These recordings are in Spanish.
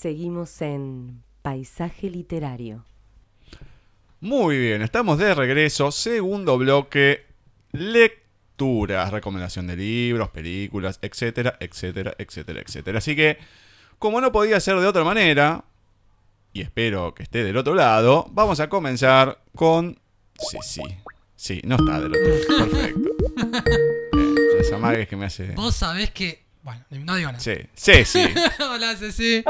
Seguimos en Paisaje Literario. Muy bien, estamos de regreso. Segundo bloque, lecturas, recomendación de libros, películas, etcétera, etcétera, etcétera, etcétera. Así que, como no podía ser de otra manera, y espero que esté del otro lado, vamos a comenzar con... Sí, sí, sí, no está del otro lado. Perfecto. Eh, esa magia es que me hace... Vos sabés que. Bueno, no digo nada. Sí, sí, sí. Hola, Ceci.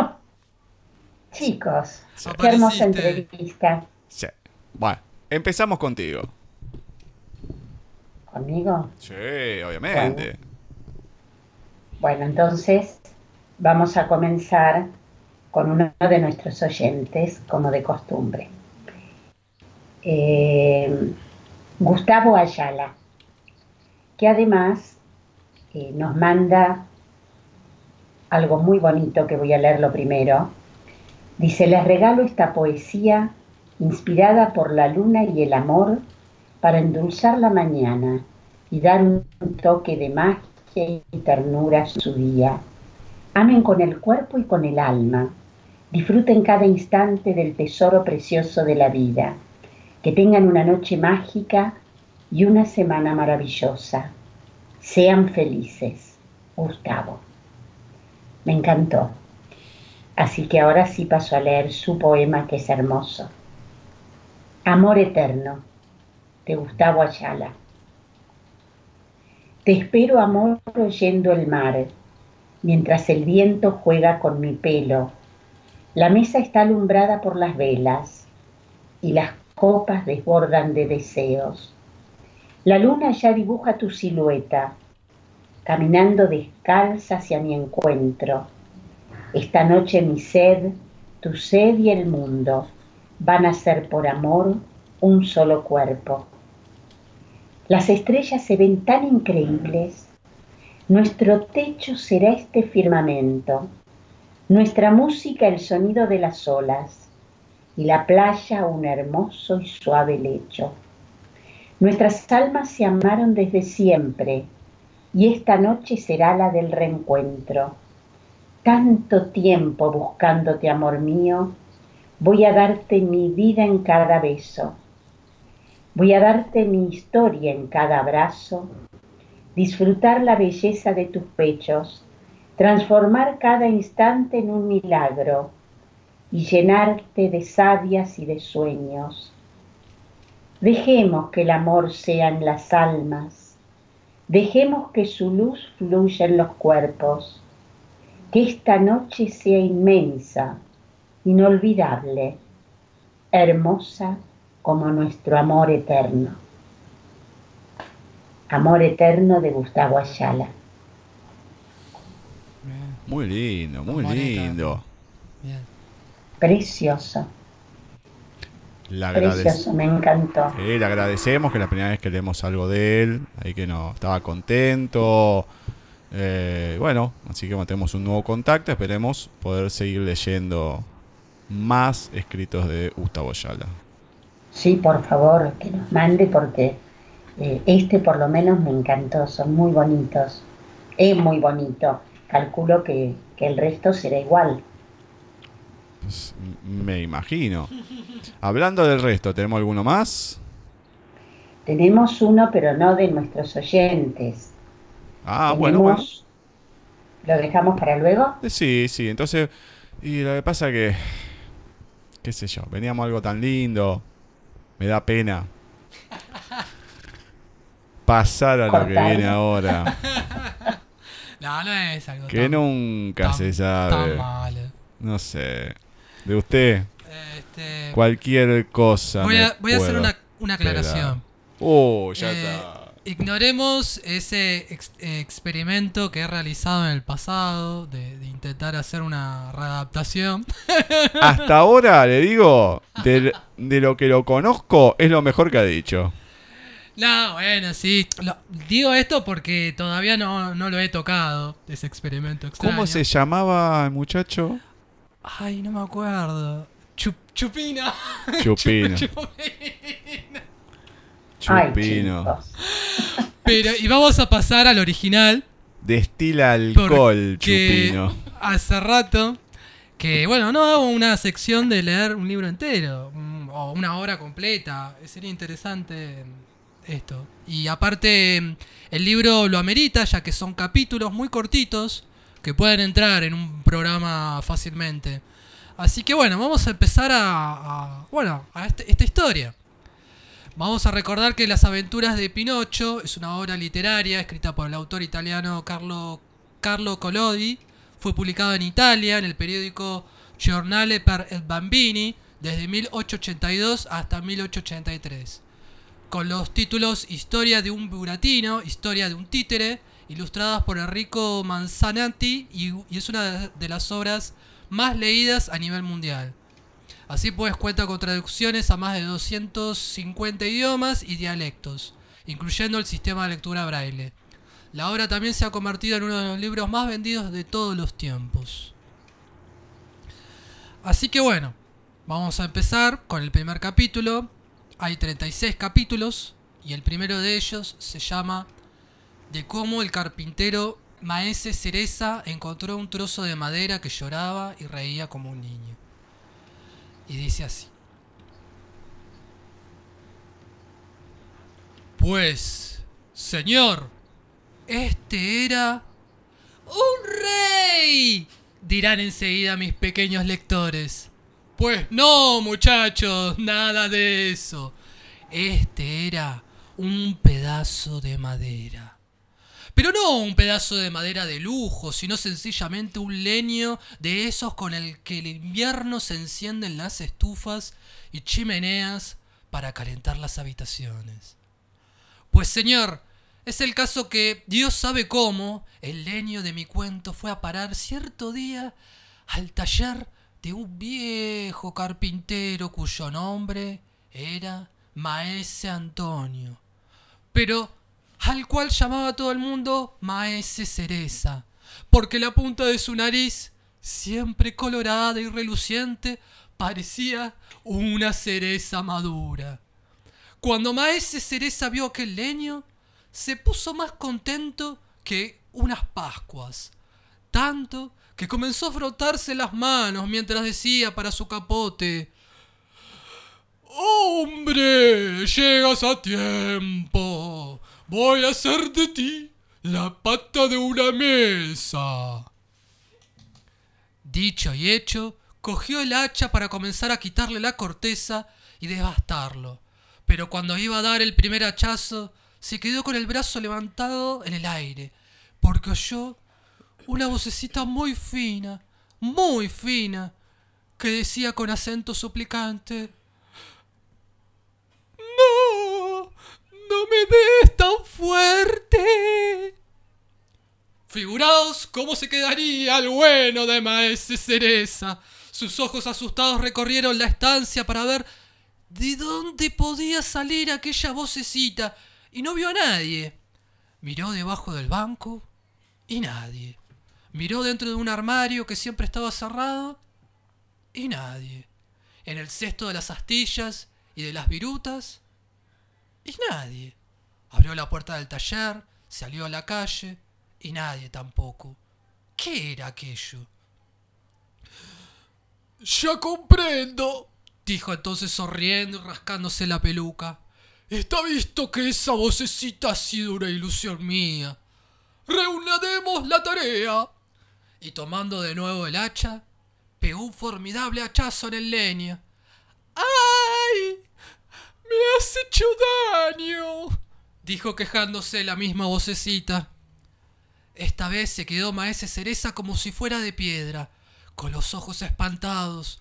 Chicos, Sí. qué hermosa entrevista. sí. Bueno, empezamos contigo. ¿Conmigo? Sí, obviamente. Bueno, entonces vamos a comenzar con uno de nuestros oyentes, como de costumbre. Eh, Gustavo Ayala, que además eh, nos manda algo muy bonito que voy a leerlo primero. Dice, les regalo esta poesía inspirada por la luna y el amor para endulzar la mañana y dar un toque de magia y ternura a su día. Amen con el cuerpo y con el alma. Disfruten cada instante del tesoro precioso de la vida. Que tengan una noche mágica y una semana maravillosa. Sean felices. Gustavo. Me encantó. Así que ahora sí paso a leer su poema que es hermoso. Amor eterno, de Gustavo Ayala. Te espero, amor, oyendo el mar, mientras el viento juega con mi pelo. La mesa está alumbrada por las velas y las copas desbordan de deseos. La luna ya dibuja tu silueta, caminando descalza hacia mi encuentro. Esta noche mi sed, tu sed y el mundo van a ser por amor un solo cuerpo. Las estrellas se ven tan increíbles. Nuestro techo será este firmamento, nuestra música el sonido de las olas y la playa un hermoso y suave lecho. Nuestras almas se amaron desde siempre y esta noche será la del reencuentro. Tanto tiempo buscándote, amor mío, voy a darte mi vida en cada beso. Voy a darte mi historia en cada abrazo, disfrutar la belleza de tus pechos, transformar cada instante en un milagro. Y llenarte de sabias y de sueños. Dejemos que el amor sea en las almas, dejemos que su luz fluya en los cuerpos, que esta noche sea inmensa, inolvidable, hermosa como nuestro amor eterno. Amor eterno de Gustavo Ayala. Muy lindo, muy lindo. Precioso, precioso, me encantó. Eh, le agradecemos que es la primera vez que leemos algo de él, ahí que no estaba contento. Eh, bueno, así que mantenemos un nuevo contacto, esperemos poder seguir leyendo más escritos de Gustavo Ayala. Sí, por favor, que nos mande porque eh, este por lo menos me encantó, son muy bonitos. Es muy bonito. Calculo que, que el resto será igual. Pues, me imagino. Hablando del resto, ¿tenemos alguno más? Tenemos uno, pero no de nuestros oyentes. Ah, bueno, ¿Lo dejamos para luego? Eh, Sí, sí, entonces, y lo que pasa que, qué sé yo, veníamos algo tan lindo, me da pena pasar a lo que viene ahora, No, no es algo que tan, nunca tan- se tan sabe, malo. no sé, de usted, Este, cualquier cosa. voy, a, voy a hacer una, una aclaración. Oh, ya Eh, está. Ignoremos ese ex- experimento que he realizado en el pasado de, de intentar hacer una readaptación. Hasta ahora, le digo, de, de lo que lo conozco, es lo mejor que ha dicho. No, bueno, sí. lo- digo esto porque todavía no, no lo he tocado, ese experimento extraño. ¿Cómo se llamaba el muchacho? Ay, no me acuerdo. Chup- chupina. Chupino. Chupina. Chupino. Pero, y vamos a pasar al original. Destila alcohol, Porque Chupino. hace rato Que bueno, no hago una sección de leer un libro entero mm, o una hora completa. Sería interesante esto. Y aparte, mm, el libro lo amerita, ya que son capítulos muy cortitos que pueden entrar en un programa fácilmente. Así que bueno, vamos a empezar a, a- bueno, a este- esta historia. Vamos a recordar que Las aventuras de Pinocho es una obra literaria escrita por el autor italiano Carlo, Carlo Collodi. Fue publicado en Italia en el periódico Giornale per il Bambini desde 1882 hasta 1883. Con los títulos Historia de un buratino, Historia de un títere, ilustradas por Enrico Manzanati y, y es una de las obras más leídas a nivel mundial. Así pues cuenta con traducciones a más de 250 idiomas y dialectos, incluyendo el sistema de lectura braille. La obra también se ha convertido en uno de los libros más vendidos de todos los tiempos. Así que bueno, vamos a empezar con el primer capítulo. Hay 36 capítulos y el primero de ellos se llama De cómo el carpintero Maese Cereza encontró un trozo de madera que lloraba y reía como un niño. Y dice así. Pues, señor, este era un rey, dirán enseguida mis pequeños lectores. Pues no, muchachos, nada de eso. Este era un pedazo de madera. Pero no un pedazo de madera de lujo, sino sencillamente un leño de esos con el que el invierno se encienden las estufas y chimeneas para calentar las habitaciones. Pues señor, es el caso que Dios sabe cómo el leño de mi cuento fue a parar cierto día al taller de un viejo carpintero cuyo nombre era Maese Antonio. Pero al cual llamaba todo el mundo Maese Cereza, porque la punta de su nariz, siempre colorada y reluciente, parecía una cereza madura. Cuando Maese Cereza vio aquel leño, se puso más contento que unas Pascuas, tanto que comenzó a frotarse las manos mientras decía para su capote ¡Hombre! Llegas a tiempo. Voy a hacer de ti la pata de una mesa. Dicho y hecho, cogió el hacha para comenzar a quitarle la corteza y devastarlo. Pero cuando iba a dar el primer hachazo, se quedó con el brazo levantado en el aire, porque oyó una vocecita muy fina, muy fina, que decía con acento suplicante, No, no me des tan fuerte. Figuraos cómo se quedaría el bueno de Maese Cereza. Sus ojos asustados recorrieron la estancia para ver de dónde podía salir aquella vocecita y no vio a nadie. Miró debajo del banco y nadie. Miró dentro de un armario que siempre estaba cerrado y nadie. En el cesto de las astillas y de las virutas y nadie. Abrió la puerta del taller, salió a la calle y nadie tampoco. ¿Qué era aquello? Ya comprendo, dijo entonces sonriendo y rascándose la peluca. Está visto que esa vocecita ha sido una ilusión mía. Reuniremos la tarea. Y tomando de nuevo el hacha, pegó un formidable hachazo en el leño. ¡Ay! ¡Me has hecho daño! dijo quejándose la misma vocecita. Esta vez se quedó Maese Cereza como si fuera de piedra, con los ojos espantados,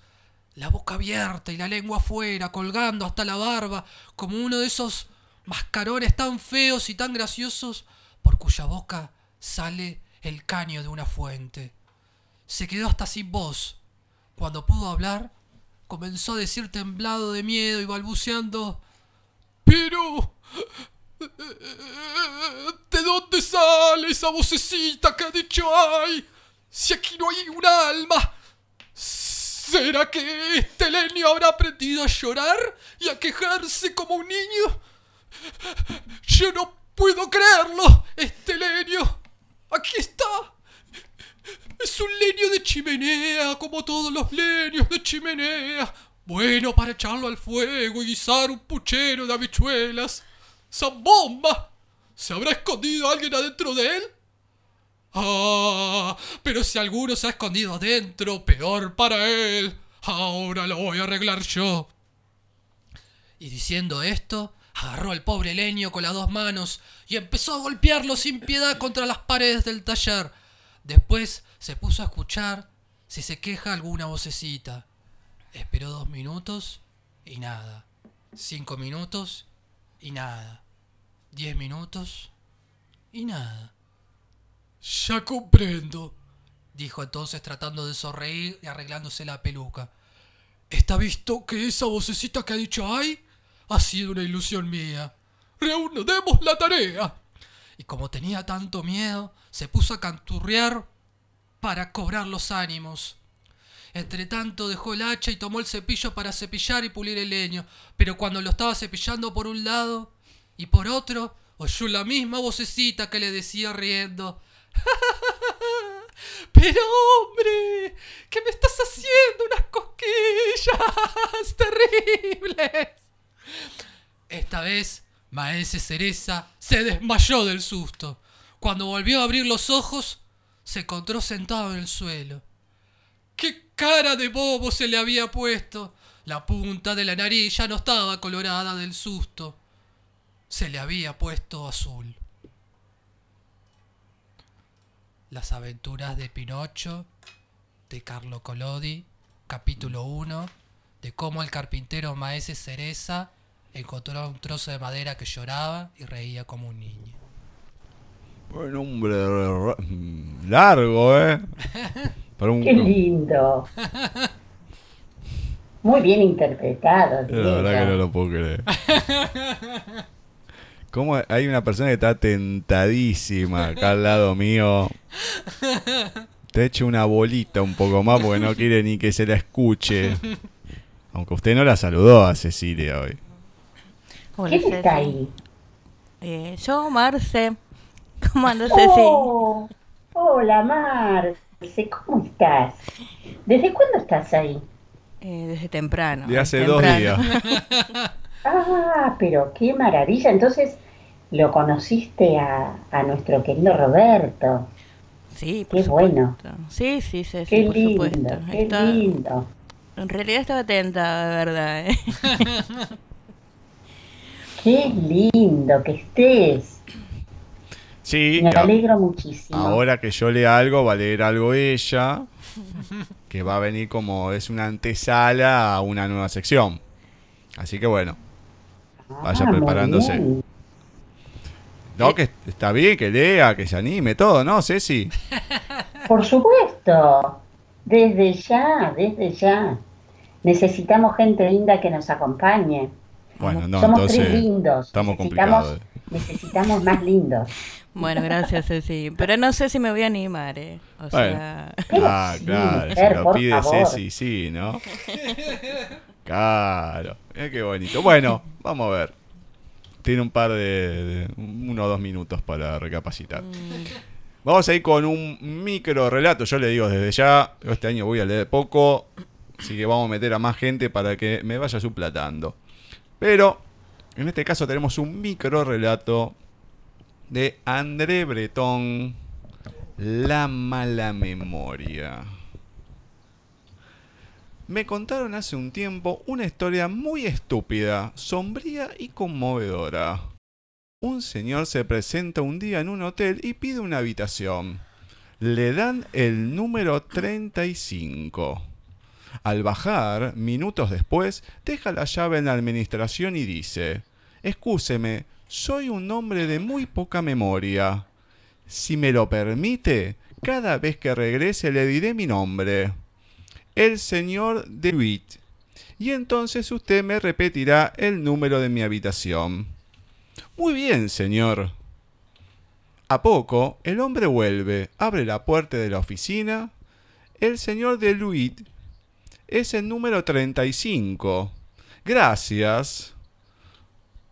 la boca abierta y la lengua afuera, colgando hasta la barba, como uno de esos mascarones tan feos y tan graciosos por cuya boca sale el caño de una fuente. Se quedó hasta sin voz. Cuando pudo hablar, comenzó a decir temblado de miedo y balbuceando Pero... ¿De dónde sale esa vocecita que ha dicho ay? Si aquí no hay un alma. ¿Será que este habrá aprendido a llorar y a quejarse como un niño? Yo no puedo creerlo. Este. Aquí está. Es un leño de chimenea, como todos los leños de chimenea. Bueno para echarlo al fuego y guisar un puchero de habichuelas. ¡Zambomba! ¿Se habrá escondido alguien adentro de él? Ah, pero si alguno se ha escondido adentro, peor para él. Ahora lo voy a arreglar yo. Y diciendo esto, agarró al pobre leño con las dos manos y empezó a golpearlo sin piedad contra las paredes del taller. Después se puso a escuchar si se queja alguna vocecita. Esperó dos minutos y nada. Cinco minutos y nada. Diez minutos y nada. Ya comprendo, dijo entonces tratando de sonreír y arreglándose la peluca. Está visto que esa vocecita que ha dicho ay ha sido una ilusión mía. Reunamos la tarea. Y como tenía tanto miedo, se puso a canturrear para cobrar los ánimos. Entre tanto dejó el hacha y tomó el cepillo para cepillar y pulir el leño, pero cuando lo estaba cepillando por un lado y por otro, oyó la misma vocecita que le decía riendo. Pero hombre, que me estás haciendo unas cosquillas terribles. Esta vez, Maese Cereza se desmayó del susto. Cuando volvió a abrir los ojos, se encontró sentado en el suelo. ¡Qué cara de bobo se le había puesto! La punta de la nariz ya no estaba colorada del susto. Se le había puesto azul. Las aventuras de Pinocho, de Carlo Collodi, capítulo 1, de cómo el carpintero Maese Cereza encontró un trozo de madera que lloraba y reía como un niño. Buen mm, largo, ¿eh? Para un, Qué lindo. Muy bien interpretado. La verdad que no lo puedo creer. ¿Cómo hay una persona que está tentadísima acá al lado mío? Te echa una bolita un poco más porque no quiere ni que se la escuche. Aunque usted no la saludó a Cecilia hoy. ¿Quién está ahí? Eh, yo, Marce. ¿Cómo andas, Ceci? Oh, hola, Marce, ¿cómo estás? ¿Desde cuándo estás ahí? Eh, desde temprano. De hace temprano. dos días. Ah, pero qué maravilla. Entonces, lo conociste a, a nuestro querido Roberto. Sí, por Qué supuesto. bueno. Sí, sí, Ceci, Qué por lindo, supuesto. qué Está- lindo. En realidad estaba atenta, de verdad. ¿eh? Qué lindo que estés. Sí, Me alegro muchísimo. ahora que yo lea algo, va a leer algo ella. Que va a venir como es una antesala a una nueva sección. Así que bueno. vaya Ah, preparándose. No, que está bien que lea, que se anime, todo, ¿no, Ceci? Por supuesto. Desde ya, desde ya. Necesitamos gente linda que nos acompañe. Bueno, no, Somos entonces. tres lindos. estamos necesitamos, complicados. necesitamos más lindos. Bueno, gracias, Ceci. Pero no sé si me voy a animar, ¿eh? O Bueno. sea, Ah, claro, si lo pide favor. Ceci, sí, ¿no? Claro, mira qué bonito. Bueno, vamos a ver. Tiene un par de, de- uno o dos minutos para recapacitar. Vamos a ir con un micro relato. Yo le digo desde ya, este año voy a leer poco, así que vamos a meter a más gente para que me vaya suplatando. Pero en este caso tenemos un micro relato de André Breton, La mala memoria. Me contaron hace un tiempo una historia muy estúpida, sombría y conmovedora. Un señor se presenta un día en un hotel y pide una habitación. Le dan el número 35. Al bajar, minutos después, deja la llave en la administración y dice, Excúseme, soy un hombre de muy poca memoria. Si me lo permite, cada vez que regrese le diré mi nombre. El señor DeWitt. Y entonces usted me repetirá el número de mi habitación. Muy bien, señor. A poco, el hombre vuelve, abre la puerta de la oficina. El señor DeWitt es el número 35. Gracias.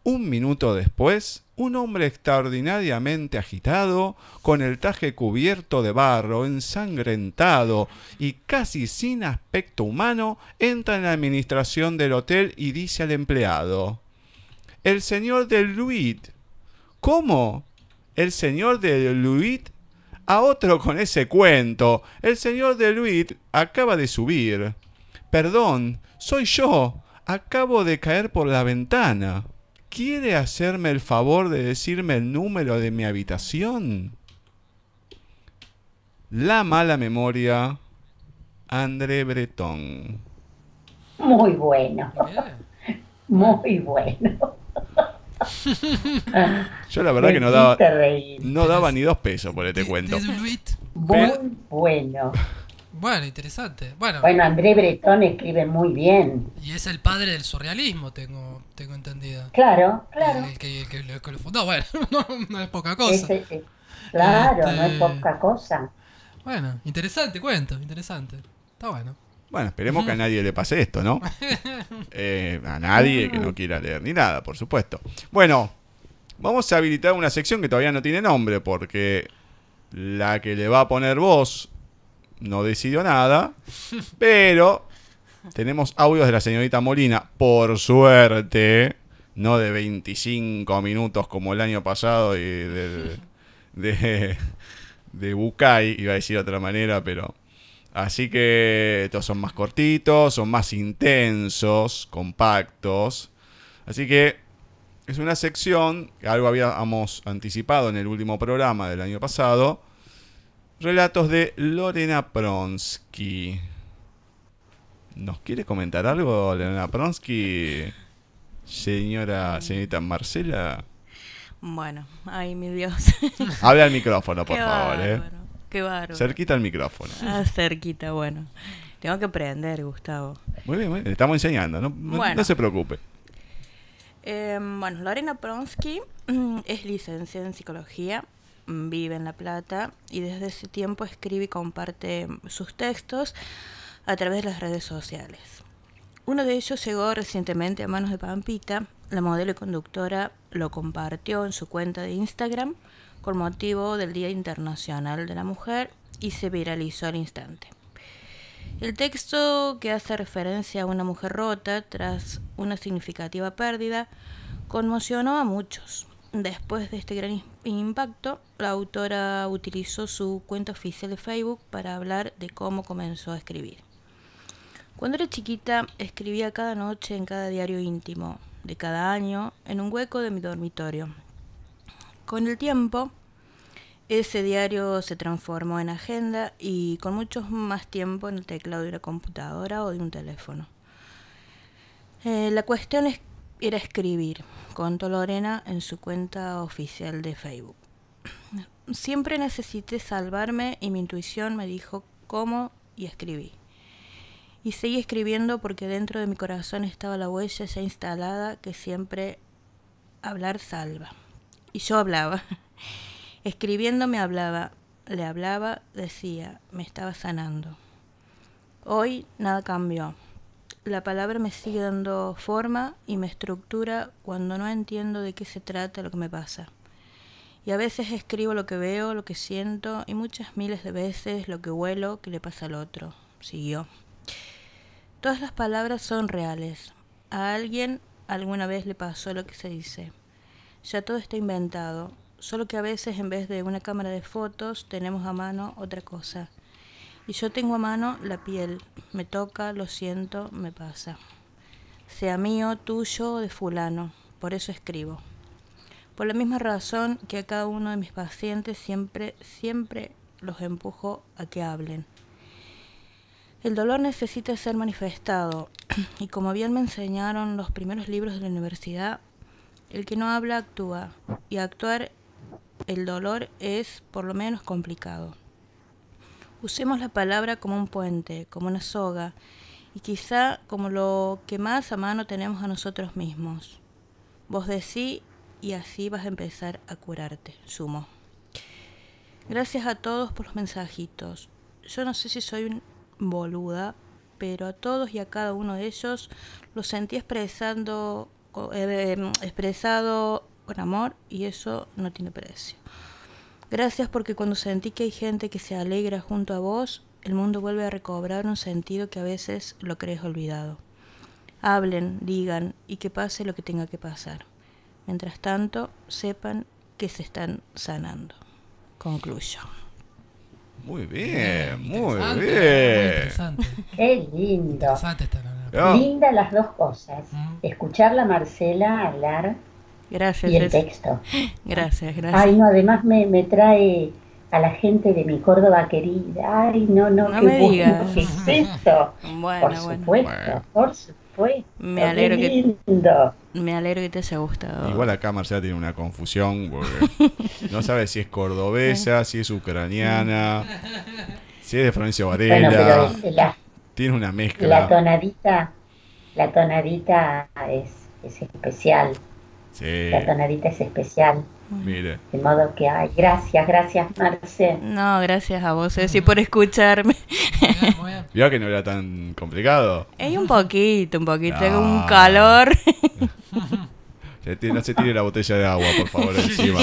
Un minuto después, un hombre extraordinariamente agitado, con el traje cubierto de barro, ensangrentado y casi sin aspecto humano, entra en la administración del hotel y dice al empleado, El señor de Luit. ¿Cómo? ¿El señor de Luit? A otro con ese cuento. El señor de Luit acaba de subir. Perdón, soy yo. Acabo de caer por la ventana. ¿Quiere hacerme el favor de decirme el número de mi habitación? La mala memoria, André Breton. Muy bueno, muy bueno. Yo la verdad Me que no daba, reír. no daba ni dos pesos por este cuento. Muy bueno. Bueno, interesante. Bueno, Bueno, André Breton escribe muy bien. y es el padre del surrealismo, tengo, tengo entendido. Claro, claro. El, el que, el que- el que lo fundó. Bueno, no, no es poca cosa. Ese- eh, claro, no es Este- poca cosa. Bueno, interesante cuento, interesante. Está bueno. Bueno, esperemos que a nadie le pase esto, ¿no? Eh, a nadie que no quiera leer ni nada, por supuesto. Bueno, vamos a habilitar una sección que todavía no tiene nombre porque la que le va a poner voz no decidió nada, pero tenemos audios de la señorita Molina, por suerte, no de 25 minutos como el año pasado y del- de, de Bukai, iba a decir de otra manera, pero... Así que estos son más cortitos, son más intensos, compactos. Así que es una sección, que algo habíamos anticipado en el último programa del año pasado. Relatos de Lorena Pronsky. ¿Nos quiere comentar algo, Lorena Pronsky? Señora, señorita Marcela. Bueno, ay, mi Dios. Habla al micrófono, por Qué favor, eh. Qué bárbaro. Cerquita al micrófono. Ah, cerquita, bueno. Tengo que aprender, Gustavo. Muy bien, muy bien. Estamos enseñando, no, no- Bueno. no se preocupe. Eh, bueno, Lorena Pronsky mm, es licenciada en psicología, vive en La Plata y desde ese tiempo escribe y comparte sus textos a través de las redes sociales. Uno de ellos llegó recientemente a manos de Pampita, la modelo y conductora lo compartió en su cuenta de Instagram con motivo del Día Internacional de la Mujer y se viralizó al instante. El texto que hace referencia a una mujer rota tras una significativa pérdida conmocionó a muchos. Después de este gran im- impacto, la autora utilizó su cuenta oficial de Facebook para hablar de cómo comenzó a escribir. Cuando era chiquita, escribía cada noche en cada diario íntimo de cada año en un hueco de mi dormitorio. Con el tiempo, ese diario se transformó en agenda y con mucho más tiempo en el teclado de una computadora o de un teléfono. Eh, la cuestión es- escribir, contó Lorena en su cuenta oficial de Facebook. Siempre necesité salvarme y mi intuición me dijo cómo y escribí. Y seguí escribiendo porque dentro de mi corazón estaba la huella ya instalada que siempre hablar salva. Y yo hablaba. Escribiendo me hablaba, le hablaba, decía, me estaba sanando. Hoy nada cambió. La palabra me sigue dando forma y me estructura cuando no entiendo de qué se trata lo que me pasa. Y a veces escribo lo que veo, lo que siento y muchas miles de veces lo que huelo que le pasa al otro. Siguió. Todas las palabras son reales. A alguien alguna vez le pasó lo que se dice. Ya todo está inventado, solo que a veces en vez de una cámara de fotos tenemos a mano otra cosa. Y yo tengo a mano la piel, me toca, lo siento, me pasa. Sea mío, tuyo o de fulano, por eso escribo. Por la misma razón que a cada uno de mis pacientes siempre, siempre los empujo a que hablen. El dolor necesita ser manifestado y como bien me enseñaron los primeros libros de la universidad, el que no habla actúa y actuar el dolor es por lo menos complicado. Usemos la palabra como un puente, como una soga y quizá como lo que más a mano tenemos a nosotros mismos. Vos decí y así vas a empezar a curarte, sumo. Gracias a todos por los mensajitos. Yo no sé si soy un boluda, pero a todos y a cada uno de ellos los sentí expresando, eh, expresado con amor y eso no tiene precio. Gracias porque cuando sentí que hay gente que se alegra junto a vos, el mundo vuelve a recobrar un sentido que a veces lo crees olvidado. Hablen, digan y que pase lo que tenga que pasar. Mientras tanto, sepan que se están sanando. Concluyo. Muy bien, muy Interesante, Muy bien. interesante. Qué lindo. Interesante esta Linda las dos cosas. Escucharla a Marcela hablar Gracias, y el texto. Gracias, gracias. Ay, no, además me, me trae a la gente de mi Córdoba querida. Ay, no, no, No qué me bueno digas. que es esto. Bueno, por bueno. supuesto, Bueno. por supuesto. Me qué alegro que- lindo. Me alegro que te haya gustado. Igual acá Marcela tiene una confusión porque no sabe si es cordobesa, si es ucraniana, si es de Florencio Bueno, Varela. es- la, Tiene una la mezcla. tonadita, la tonadita es, es especial. Sí, La tonadita es especial. mire. De modo que, ay, gracias, gracias, Marce. No, gracias a vos, Ceci, por escucharme. Vio que no era tan complicado. Hay un poquito, un poquito, No. un calor. No se tire la botella de agua, por favor, encima.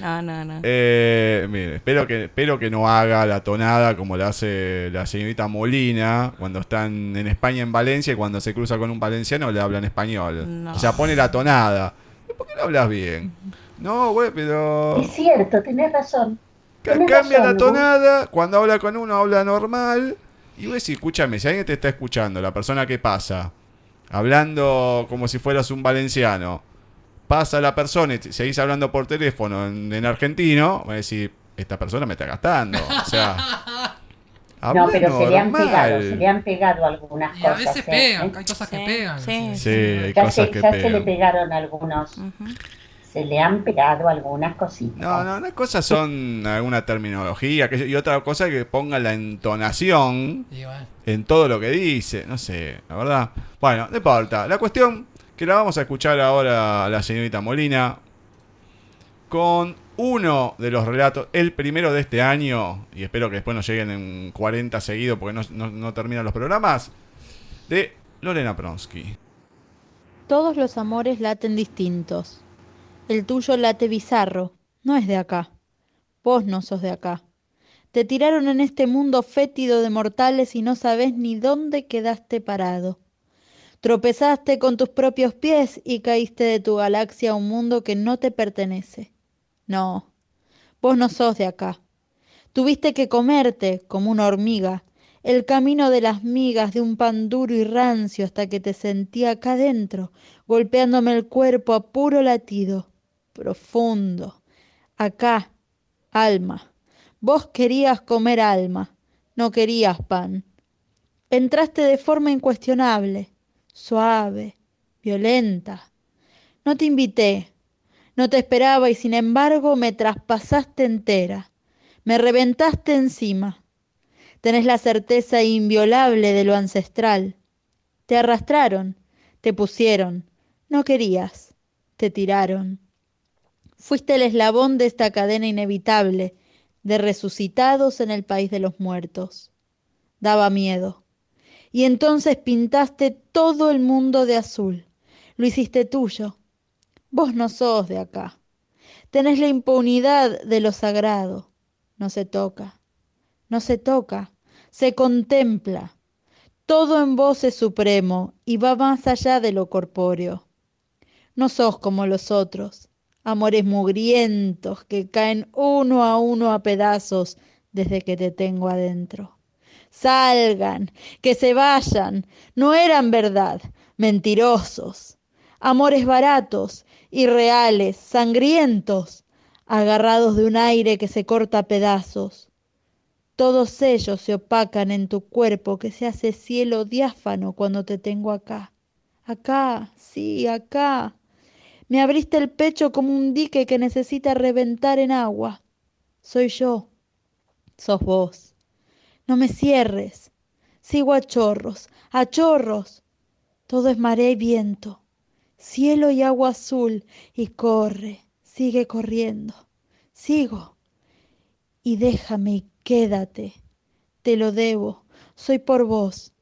No, no, no. Eh, mire, espero que, espero que no haga la tonada como la hace la señorita Molina cuando están en España, en Valencia, y cuando se cruza con un valenciano le hablan español. No. O sea, pone la tonada. ¿Por qué no hablas bien? No, güey, pero... Es cierto, tenés razón. Tenés Cambia la tonada, cuando habla con uno habla normal. Y vos decís, escúchame, si alguien te está escuchando, la persona que pasa, hablando como si fueras un valenciano, pasa la persona y te- seguís hablando por teléfono en, en argentino, va a decir, esta persona me está gastando. O sea, No, habla pero se le han pegado, se le han pegado algunas Y a cosas. veces ¿eh? pegan, hay cosas que Sí, pegan. sí. Sí, hay Ya, cosas se, que ya se le pegaron algunos, se le han pegado algunas cositas. No, no, unas cosas son alguna terminología que- y otra cosa es que ponga la entonación bueno, en todo lo que dice. No sé, la verdad. Bueno, no importa. La cuestión que la vamos a escuchar ahora a la señorita Molina con uno de los relatos, el primero de este año, y espero que después nos lleguen en 40 seguidos porque no, no- terminan los programas, de Lorena Pronsky. Todos los amores laten distintos. El tuyo late bizarro, no es de acá. Vos no sos de acá. Te tiraron en este mundo fétido de mortales y no sabés ni dónde quedaste parado. Tropezaste con tus propios pies y caíste de tu galaxia a un mundo que no te pertenece. No, vos no sos de acá. Tuviste que comerte, como una hormiga, el camino de las migas de un pan duro y rancio hasta que te sentí acá dentro, golpeándome el cuerpo a puro latido, profundo. Acá, alma. Vos querías comer alma, no querías pan. Entraste de forma incuestionable, suave, violenta. No te invité, no te esperaba y sin embargo me traspasaste entera, me reventaste encima. Tenés la certeza inviolable de lo ancestral. Te arrastraron, te pusieron, no querías, te tiraron. Fuiste el eslabón de esta cadena inevitable de resucitados en el país de los muertos. Daba miedo. Y entonces pintaste todo el mundo de azul. Lo hiciste tuyo. Vos no sos de acá. Tenés la impunidad de lo sagrado. No se toca. No se toca. Se contempla. Todo en vos es supremo y va más allá de lo corpóreo. No sos como los otros, amores mugrientos que caen uno a uno a pedazos desde que te tengo adentro. Salgan, que se vayan, no eran verdad, mentirosos. Amores baratos, irreales, sangrientos, agarrados de un aire que se corta a pedazos. Todos ellos se opacan en tu cuerpo que se hace cielo diáfano cuando te tengo acá. Acá, sí, acá. Me abriste el pecho como un dique que necesita reventar en agua. Soy yo. Sos vos. No me cierres. Sigo a chorros, a chorros. Todo es marea y viento. Cielo y agua azul. Y corre, sigue corriendo. Sigo. Y déjame y quédate. Te lo debo. Soy por vos.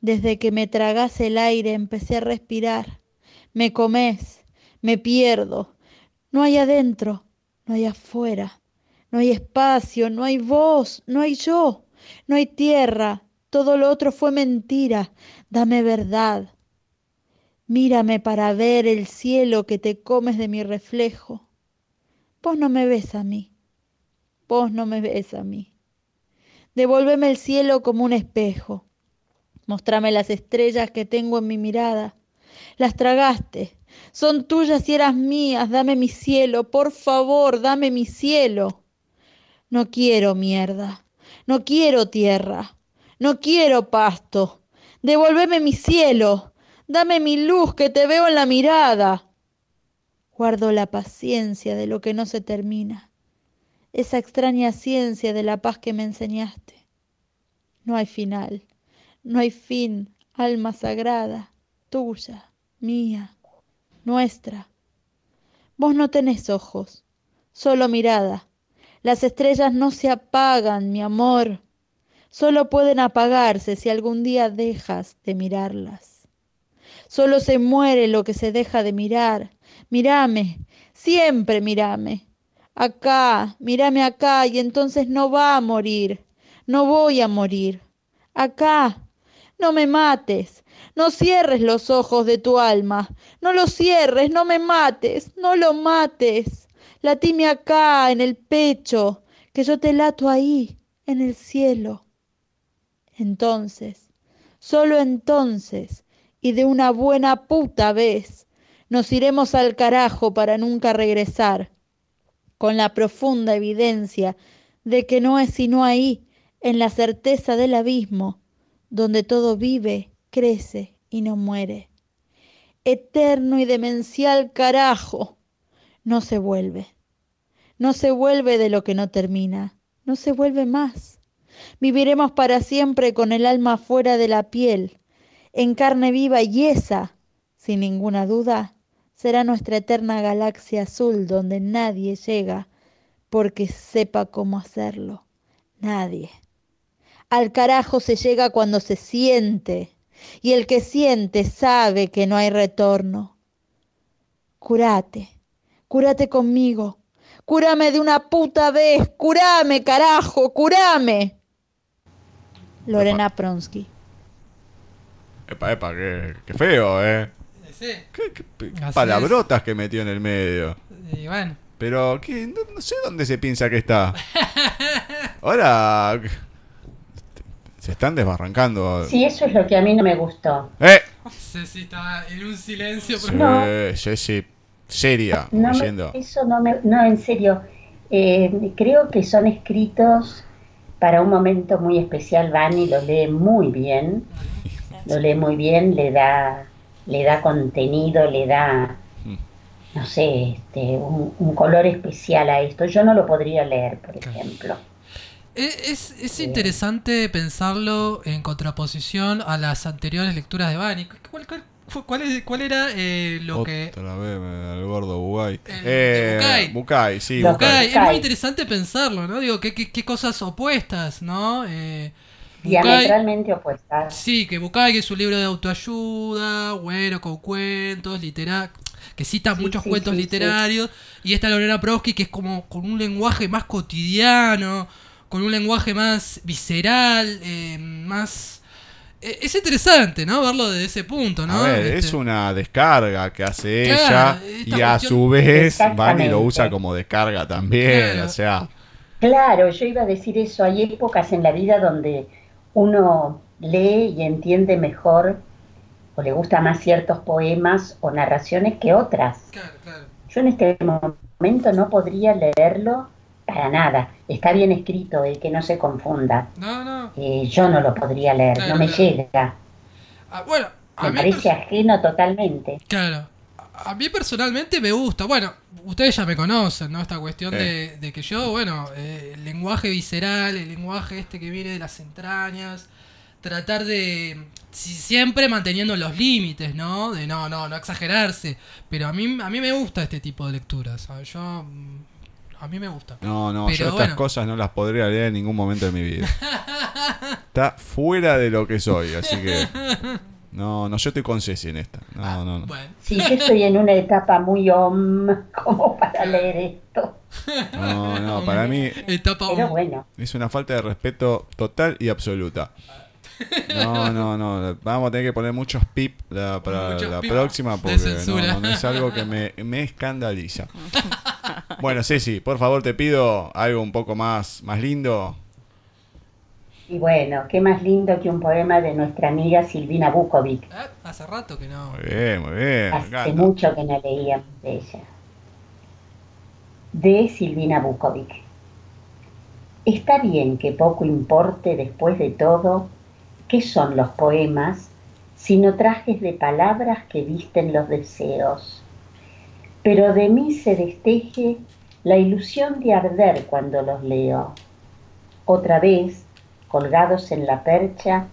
Desde que me tragás el aire empecé a respirar. Me comés, me pierdo, No hay adentro, no hay afuera, no hay espacio, no hay voz, no hay yo, no hay tierra, todo lo otro fue mentira, dame verdad. Mírame para ver el cielo que te comes de mi reflejo. Vos no me ves a mí, vos no me ves a mí. Devuélveme el cielo como un espejo. Mostrame las estrellas que tengo en mi mirada. Las tragaste, son tuyas y eras mías. Dame mi cielo, por favor, dame mi cielo. No quiero mierda, no quiero tierra, no quiero pasto. Devuélveme mi cielo, dame mi luz que te veo en la mirada. Guardo la paciencia de lo que no se termina, esa extraña ciencia de la paz que me enseñaste. No hay final, no hay fin, alma sagrada, tuya, mía, nuestra. Vos no tenés ojos, solo mirada. Las estrellas no se apagan, mi amor. Solo pueden apagarse si algún día dejas de mirarlas. Solo se muere lo que se deja de mirar. Mírame, siempre mírame. Acá, mírame acá y entonces no va a morir. No voy a morir. Acá, no me mates. No cierres los ojos de tu alma. No los cierres, no me mates. No lo mates. Latime acá, en el pecho, que yo te lato ahí, en el cielo. Entonces, solo entonces, y de una buena puta vez, nos iremos al carajo para nunca regresar, con la profunda evidencia de que no es sino ahí, en la certeza del abismo, donde todo vive, crece y no muere. Eterno y demencial carajo, no se vuelve. No se vuelve de lo que no termina, no se vuelve más. Viviremos para siempre con el alma fuera de la piel, en carne viva y esa, sin ninguna duda, será nuestra eterna galaxia azul donde nadie llega porque sepa cómo hacerlo. Nadie. Al carajo se llega cuando se siente, y el que siente sabe que no hay retorno. Curate, curate conmigo, cúrame de una puta vez, curame, carajo, curame. Lorena Pronsky. Epa, epa, qué, qué feo, ¿eh? Sí. Qué, qué- qué palabrotas que metió en el medio. Y bueno. Pero, ¿qué? No, no sé dónde se piensa que está. Ahora... Se están desbarrancando. Sí, eso es lo que a mí no me gustó. ¡Eh! Ceci estaba en un silencio. Sí, sí, sí. Seria, No me- eso no me, no, en serio, eh, creo que son escritos para un momento muy especial. Vani lo lee muy bien, lo lee muy bien, le da, le da contenido, le da, Mm. no sé, este, un, un color especial a esto. Yo no lo podría leer, por Claro. ejemplo. Es, es- es interesante pensarlo en contraposición a las anteriores lecturas de Bani. ¿Cuál, cuál, cuál es- cuál era eh, lo que... Otra vez el gordo Bugay. El Eh. Bucay, sí. Bucay, es muy interesante pensarlo, ¿no? Digo, qué, qué, qué cosas opuestas, ¿no? Eh, Diametralmente opuestas. Sí, que que es un libro de autoayuda, bueno, con cuentos, literal, que cita Sí, muchos sí, cuentos sí, literarios. Y esta Lorena Prosky que es como con un lenguaje más cotidiano, con un lenguaje más visceral, eh, más... eh, Es interesante, ¿no? Verlo desde ese punto, ¿no? A ver, Este, es una descarga que hace Claro, ella y a su vez Exactamente. Bunny lo usa como descarga también. Claro. O sea, Claro, yo iba a decir eso. Hay épocas en la vida donde uno lee y entiende mejor o le gusta más ciertos poemas o narraciones que otras. Claro, claro. Yo en este momento no podría leerlo para nada. Está bien escrito, eh, que no se confunda. No, no. Eh, yo no lo podría leer, Claro, no me llega. Ah, bueno, a Me parece ajeno totalmente. Claro. A mí personalmente me gusta. Bueno, ustedes ya me conocen, ¿no? Esta cuestión de, de que yo, bueno, eh, el lenguaje visceral, el lenguaje este que viene de las entrañas, tratar de... si- siempre manteniendo los límites, ¿no? De no, no, no exagerarse. Pero a mí, a mí me gusta este tipo de lecturas. ¿sabes? Yo... mm, A mí me gusta. no, no, Pero yo estas bueno. cosas no las podría leer en ningún momento de mi vida. Está fuera de lo que soy, así que No, no, yo estoy con Ceci en esta. No, no, no. Bueno, Sí, yo estoy en una etapa muy om como para leer esto. No, no, para mí etapa Pero bueno, es una falta de respeto total y absoluta. No, no, no. Vamos a tener que poner muchos pip la- para Muchos la pip próxima porque no, no es algo que me, me escandaliza. Bueno, Ceci, por favor te pido algo un poco más, más lindo. Y bueno, qué más lindo que un poema de nuestra amiga Silvina Bukovic. Eh, hace rato que no. Muy bien, muy bien. Hace mucho que no leíamos de ella. De Silvina Bukovic. Está bien que poco importe después de todo qué son los poemas, sino trajes de palabras que visten los deseos. Pero de mí se desteje la ilusión de arder cuando los leo. Otra vez, colgados en la percha,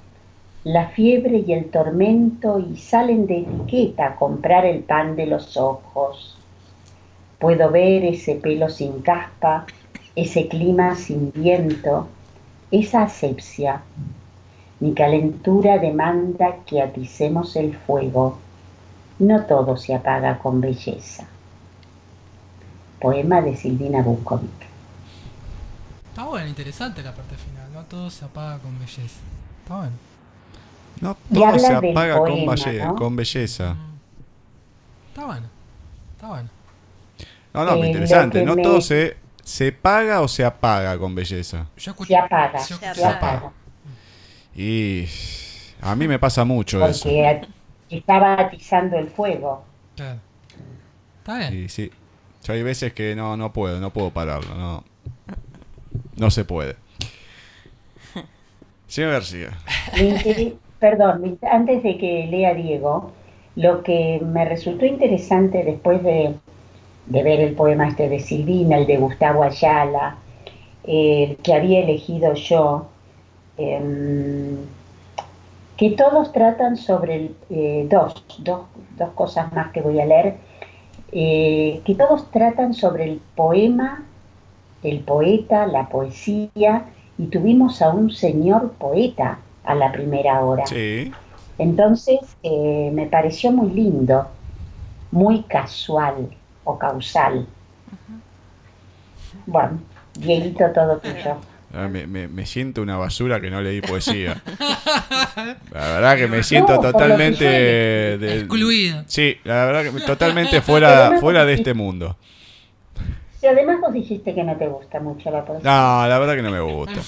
la fiebre y el tormento y salen de etiqueta a comprar el pan de los ojos. Puedo ver ese pelo sin caspa, ese clima sin viento, esa asepsia. Mi calentura demanda que aticemos el fuego. No todo se apaga con belleza. Poema de Silvina Bukovic. Está bueno, interesante la parte final. No todo se apaga con belleza. Está bueno. No todo se apaga con, poema, balle- ¿no? con belleza. Mm. Está bueno. Está bueno. No, no, Eh, lo interesante. No me- todo se, se paga o se apaga con belleza. Yo escuché. Se apaga, yo Se escuché- se apaga. Y a mí me pasa mucho eso. Porque at- estaba atizando el fuego. Claro. Está bien. Y sí, yo hay veces que no, no puedo, no puedo pararlo, no. No se puede. Señor García. Me Perdón, antes de que lea Diego, lo que me resultó interesante después de, de ver el poema este de Silvina, el de Gustavo Ayala, el que había elegido yo, em, que todos tratan sobre el- eh, dos, dos, dos cosas más que voy a leer, eh, que todos tratan sobre el poema, el poeta, la poesía, y tuvimos a un señor poeta a la primera hora. Sí. Entonces eh, me pareció muy lindo, muy casual o causal. Bueno, Dieguito, todo tuyo. Ah, Me, me- me siento una basura que no leí poesía. La verdad que me siento No, totalmente... del- Excluido. Sí, la verdad que totalmente fuera, fuera de este mundo. Si además vos dijiste que no te gusta mucho la poesía. No, la verdad que no me gusta.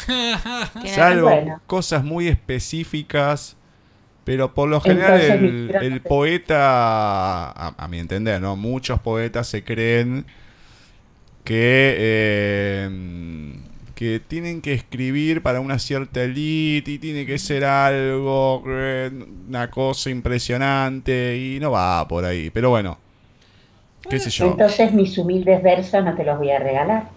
Salvo Bueno. cosas muy específicas, pero por lo general Entonces, el, poeta, a, a mi entender, ¿no? Muchos poetas se creen que, eh, que tienen que escribir para una cierta elite y tiene que ser algo, eh, una cosa impresionante y no va por ahí. Pero bueno, qué sé yo. Entonces mis humildes versos no te los voy a regalar.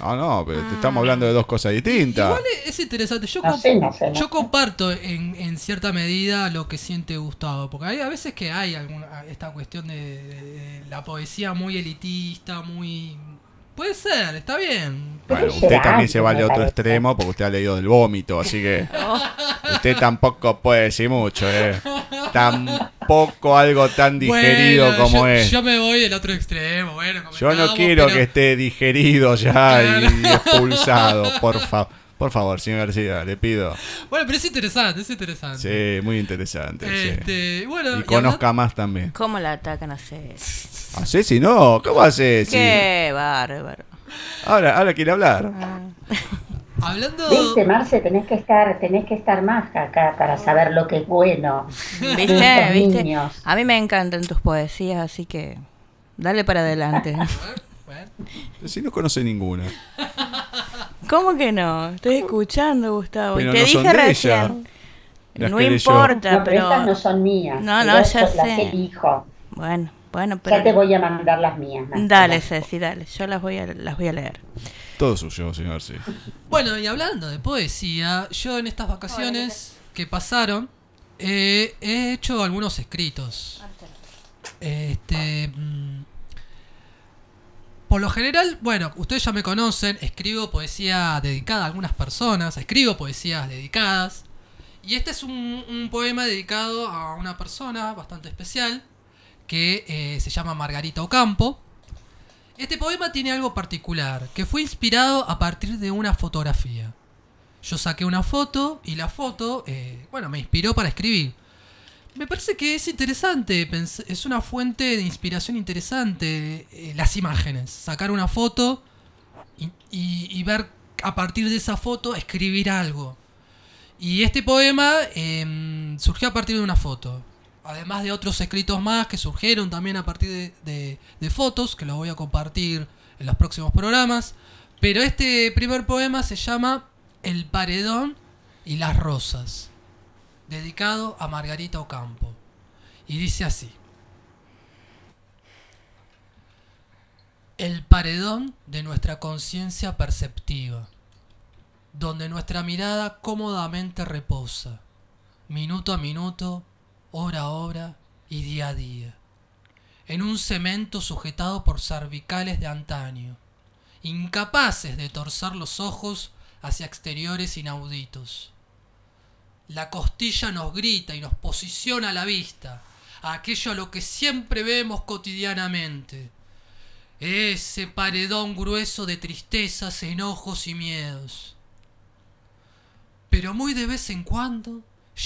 No, no, pero te estamos hablando de dos cosas distintas. Igual es- es interesante. Yo, No comp- sé, no sé. no yo comparto en, en cierta medida lo que siente Gustavo. Porque hay a veces que hay alguna, esta cuestión de, de- de la poesía muy elitista, muy. Puede ser, está bien. Bueno, usted también se va al otro extremo porque usted ha leído del vómito, así que usted tampoco puede decir mucho, ¿eh? Tampoco algo tan digerido Bueno, como yo, es. Yo me voy del otro extremo. Bueno, Yo no quiero pero- que esté digerido ya Claro. y expulsado, por favor. Por favor, señor García, le pido. Bueno, pero es interesante, es interesante. Sí, muy interesante. sí. Este, bueno, Y y conozca más también. ¿Cómo la atacan a Ceci? ¿A Ceci no? ¿Cómo hace Ceci? Qué bárbaro. Ahora, ahora quiere hablar. Ah. Hablando. Viste, Marce, tenés que estar, tenés que estar más acá para saber lo que es bueno. ¿Viste? ¿Viste? niños. A mí me encantan tus poesías, así que dale para adelante. Bueno, Si no conoce ninguna. ¿Cómo que no? Estoy escuchando, Gustavo. Pero y te no son dije de ella. recién. Las No que importa, No, pero estas no pero. son mías. No, no, Yo ya las sé. elijo. Bueno, bueno, Ya te pero. voy a mandar las mías. Dale, Ceci, dale. Yo las voy a, las voy a leer. Todo suyo, señor García. Bueno, y hablando de poesía, yo en estas vacaciones que pasaron eh, he hecho algunos escritos. Este. mm, Por lo general, bueno, ustedes ya me conocen, escribo poesía dedicada a algunas personas, escribo poesías dedicadas. Y este es un, un poema dedicado a una persona bastante especial que eh, se llama Margarita Ocampo. Este poema tiene algo particular, que fue inspirado a partir de una fotografía. Yo saqué una foto y la foto, eh, bueno, me inspiró para escribir. Me parece que es interesante, es una fuente de inspiración interesante eh, las imágenes. Sacar una foto y ver a partir de esa foto escribir algo. Y este poema em, surgió a partir de una foto. Además de otros escritos más que surgieron también a partir de, fotos, que los voy a compartir en los próximos programas. Pero este primer poema se llama El paredón y las rosas, dedicado a Margarita Ocampo. Y dice así. El paredón de nuestra conciencia perceptiva, donde nuestra mirada cómodamente reposa, minuto a minuto, hora a hora y día a día, en un cemento sujetado por cervicales de antaño, incapaces de torcer los ojos hacia exteriores inauditos. La costilla nos grita y nos posiciona a la vista, a aquello a lo que siempre vemos cotidianamente, ese paredón grueso de tristezas, enojos y miedos. Pero muy de vez en cuando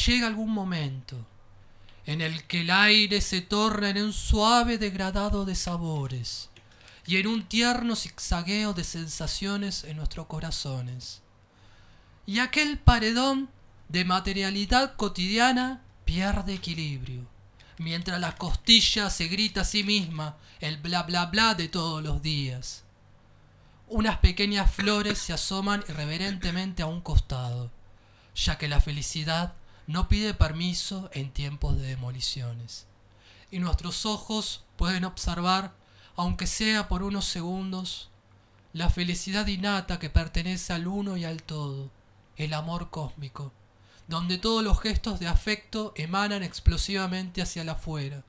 llega algún momento en el que el aire se torna en un suave degradado de sabores y en un tierno zigzagueo de sensaciones en nuestros corazones. Y aquel paredón de materialidad cotidiana pierde equilibrio, mientras la costilla se grita a sí misma el bla bla bla de todos los días. Unas pequeñas flores se asoman irreverentemente a un costado, ya que la felicidad no pide permiso en tiempos de demoliciones. Y nuestros ojos pueden observar, aunque sea por unos segundos, la felicidad innata que pertenece al uno y al todo, el amor cósmico, donde todos los gestos de afecto emanan explosivamente hacia el afuera,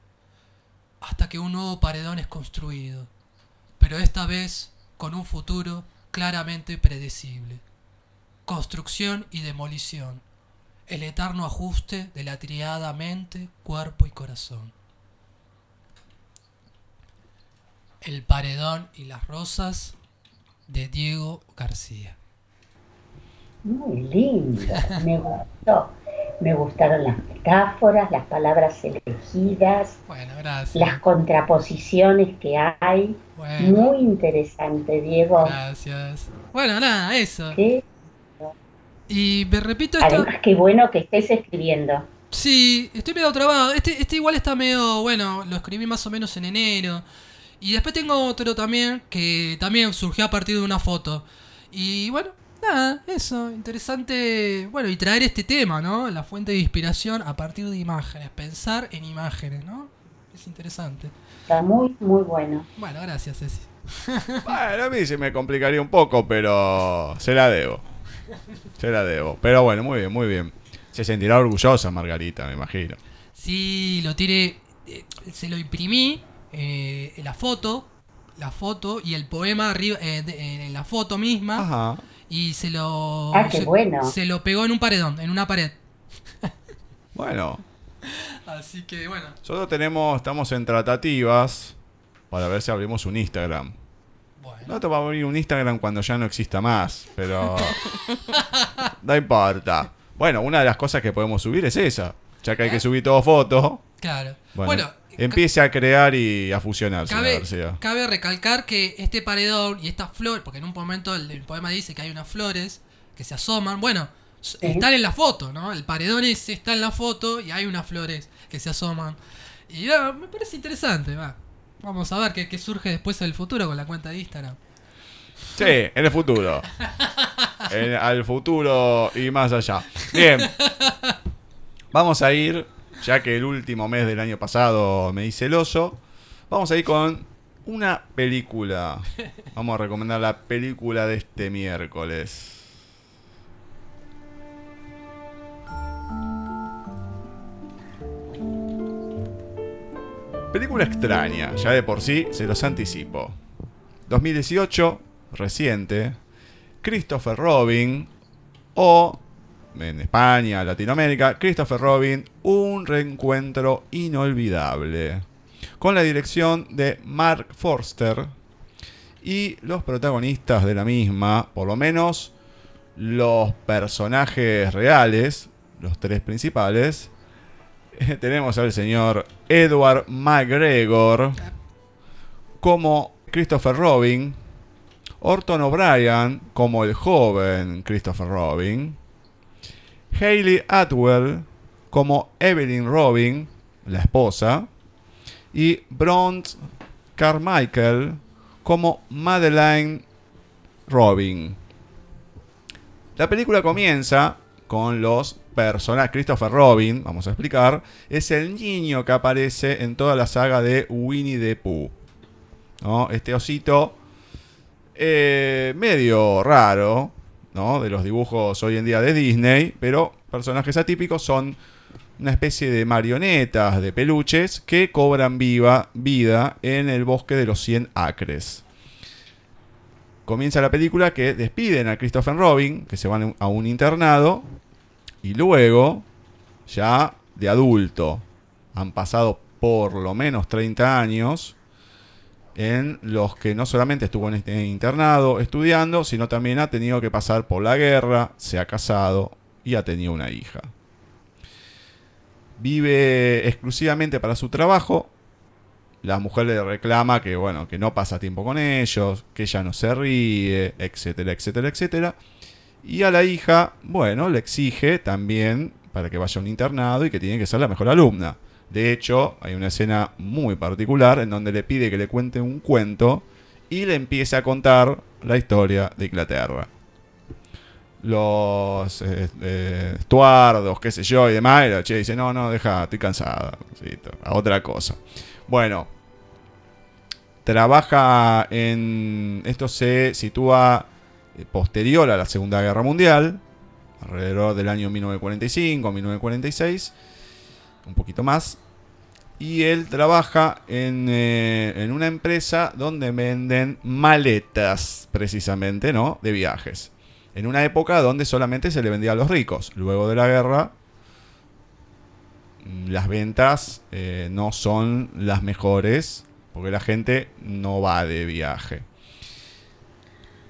hasta que un nuevo paredón es construido, pero esta vez con un futuro claramente predecible. Construcción y demolición, el eterno ajuste de la triada mente, cuerpo y corazón. El paredón y las rosas de Diego García. Muy lindo, me gustó. Me gustaron las metáforas, las palabras elegidas, Bueno, gracias. las contraposiciones que hay. Bueno, Muy interesante, Diego. gracias. Bueno, nada, eso. ¿sí? Y me repito esto. Además, qué bueno que estés escribiendo. Sí, estoy medio trabado. Este, este igual está medio, bueno, lo escribí más o menos en enero. Y después tengo otro también que también surgió a partir de una foto. Y bueno, nada, eso, interesante. Bueno, y traer este tema, ¿no? La fuente de inspiración a partir de imágenes, pensar en imágenes, ¿no? Es interesante. Está muy, muy bueno. Bueno, gracias, Ceci. Bueno, a mí se me complicaría un poco, pero se la debo. Se la debo. Pero bueno, muy bien, muy bien. Se sentirá orgullosa Margarita, me imagino. Sí, lo tiene. eh, se lo imprimí, eh, la foto, la foto y el poema arriba, eh, de- en la foto misma. Ajá. Y se lo. Ah, qué se, bueno. se lo pegó en un paredón, en una pared. Bueno, Así que bueno. nosotros tenemos, estamos en tratativas para ver si abrimos un Instagram. No te va a abrir un Instagram cuando ya no exista más, pero no importa. Bueno, una de las cosas que podemos subir es esa. Ya que hay que subir todo fotos. Claro. Bueno, Bueno, empiece a crear y a fusionarse, la cabe, cabe recalcar que este paredón y estas flores, porque en un momento el, el poema dice que hay unas flores que se asoman. Bueno, están en la foto, ¿no? El paredón ese está en la foto y hay unas flores que se asoman. Y ah, me parece interesante, va. Vamos a ver qué, qué surge después en el futuro con la cuenta de Instagram. Sí, en el futuro. En- al futuro y más allá. Bien. Vamos a ir, ya que el último mes del año pasado me hice celoso, vamos a ir con una película. Vamos a recomendar la película de este miércoles. Película extraña, ya de por sí se los anticipo. 2018, reciente, Christopher Robin o en España, Latinoamérica, Christopher Robin, un reencuentro inolvidable. Con la dirección de Mark Forster y los protagonistas de la misma, por lo menos los personajes reales, los tres principales, tenemos al señor Edward McGregor como Christopher Robin, Orton O'Brien como el joven Christopher Robin, Hayley Atwell como Evelyn Robin, la esposa, y Bront Carmichael como Madeline Robin. La película comienza con los personajes. Christopher Robin, vamos a explicar, es el niño que aparece en toda la saga de Winnie the Pooh. Este osito eh, medio raro, ¿no? De los dibujos hoy en día de Disney, pero personajes atípicos son una especie de marionetas de peluches que cobran viva vida en el bosque de los 100 acres. Comienza la película que despiden a Christopher Robin, que se van a un internado, y luego, ya de adulto, han pasado por lo menos 30 años, en los que no solamente estuvo en este internado estudiando, sino también ha tenido que pasar por la guerra, se ha casado y ha tenido una hija. Vive exclusivamente para su trabajo. La mujer le reclama que bueno, que no pasa tiempo con ellos, que ella no se ríe, etcétera, etcétera, etcétera. Y a la hija, bueno, le exige también para que vaya a un internado y que tiene que ser la mejor alumna. De hecho, hay una escena muy particular en donde le pide que le cuente un cuento y le empieza a contar la historia de Inglaterra. Los eh, eh, estuardos, qué sé yo, y demás. Y la che dice, no, no, deja, estoy cansada. A otra cosa. Bueno, trabaja en... Esto se sitúa posterior a la Segunda Guerra Mundial, alrededor del año 1945, 1946, un poquito más. Y él trabaja en, eh, en, una empresa donde venden maletas, precisamente, ¿no? De viajes. En una época donde solamente se le vendía a los ricos. Luego de la guerra, las ventas eh, no son las mejores, porque la gente no va de viaje.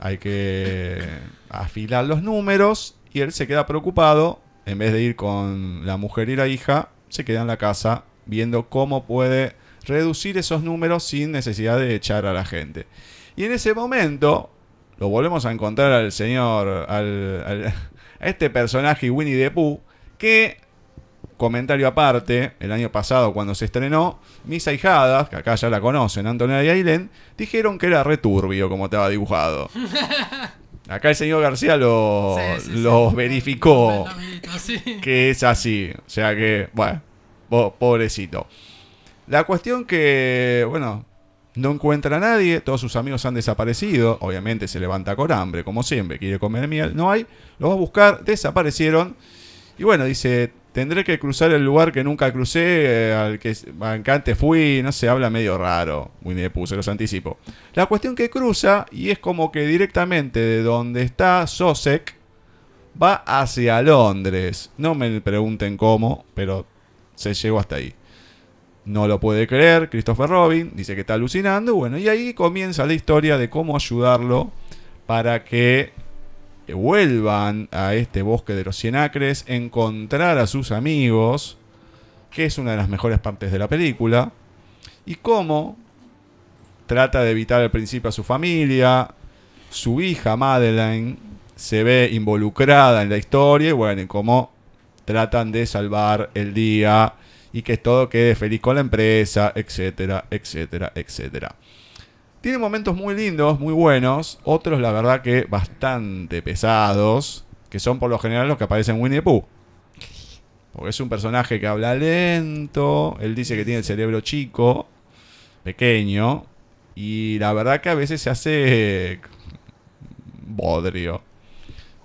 Hay que afilar los números y él se queda preocupado. En vez de ir con la mujer y la hija, se queda en la casa viendo cómo puede reducir esos números sin necesidad de echar a la gente. Y en ese momento lo volvemos a encontrar al señor, al, a este personaje Winnie the Pooh, que, comentario aparte, el año pasado cuando se estrenó, mis ahijadas, que acá ya la conocen, Antonella y Aileen, dijeron que era returbio como estaba dibujado. Acá el señor García lo, Sí, sí, lo sí. verificó que es así. O sea que, bueno, po- pobrecito. La cuestión que, bueno, no encuentra a nadie, todos sus amigos han desaparecido, obviamente se levanta con hambre, como siempre, quiere comer miel, no hay, lo va a buscar, desaparecieron. Y bueno, dice, tendré que cruzar el lugar que nunca crucé, eh, al que, antes fui, no sé, habla medio raro, Winnie the Pooh, se los anticipo. La cuestión que cruza, y es como que directamente de donde está Sosek, va hacia Londres. No me pregunten cómo, pero se llegó hasta ahí. No lo puede creer, Christopher Robin dice que está alucinando. Bueno, y ahí comienza la historia de cómo ayudarlo para que vuelvan a este bosque de los cien acres, encontrar a sus amigos, que es una de las mejores partes de la película, y cómo trata de evitar al principio a su familia, su hija Madeline se ve involucrada en la historia y bueno, y cómo tratan de salvar el día y que todo quede feliz con la empresa, etcétera, etcétera, etcétera. Tiene momentos muy lindos, muy buenos, otros la verdad que bastante pesados, que son por lo general los que aparecen en Winnie the Pooh. Porque es un personaje que habla lento, él dice que tiene el cerebro chico, pequeño, y la verdad que a veces se hace bodrio.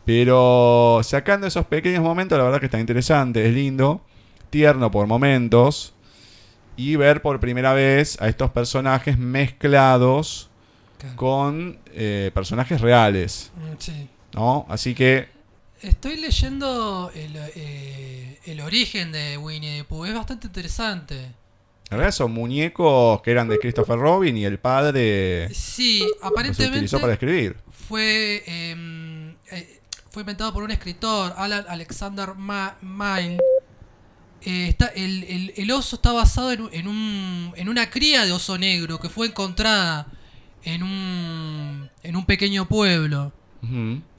Pero sacando esos pequeños momentos, la verdad que está interesante, es lindo, tierno por momentos. Y ver por primera vez a estos personajes mezclados Claro. con eh, personajes reales. Mm, Sí. ¿no? Así que Estoy leyendo el, eh, el origen de Winnie the Pooh. Es bastante interesante. En realidad son muñecos que eran de Christopher Robin y el padre Sí, los aparentemente utilizó para escribir. fue, em, eh, fue inventado por un escritor, Alan Alexander Ma Mile. Eh, está, el, el- el oso está basado en, un- en, un, en una cría de oso negro que fue encontrada en un, en un pequeño pueblo.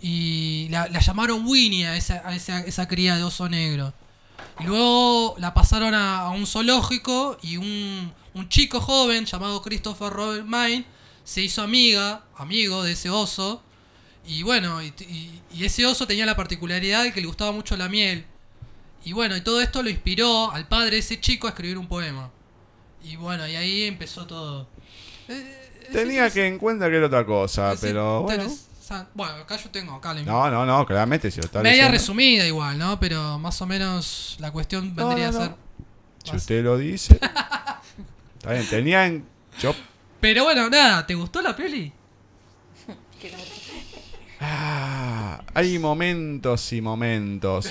Y la, la llamaron Winnie a esa, a esa, esa cría de oso negro. Y luego la pasaron a, a un zoológico y un, un chico joven llamado Christopher Robert Mine se hizo amiga, amigo de ese oso. Y bueno, y, y- y ese oso tenía la particularidad de que le gustaba mucho la miel. Y bueno, y todo esto lo inspiró al padre de ese chico a escribir un poema. Y bueno, y ahí empezó todo. Eh, es Tenía que en cuenta que era otra cosa, es pero bueno. Bueno, acá yo tengo, acá la No, no, no, claramente si lo está Media leyendo. resumida igual, ¿no? Pero más o menos la cuestión No, vendría no, a ser... Si usted lo dice. Está bien, tenían. Yo. Pero bueno, nada, ¿te gustó la peli? Ah, hay momentos y momentos.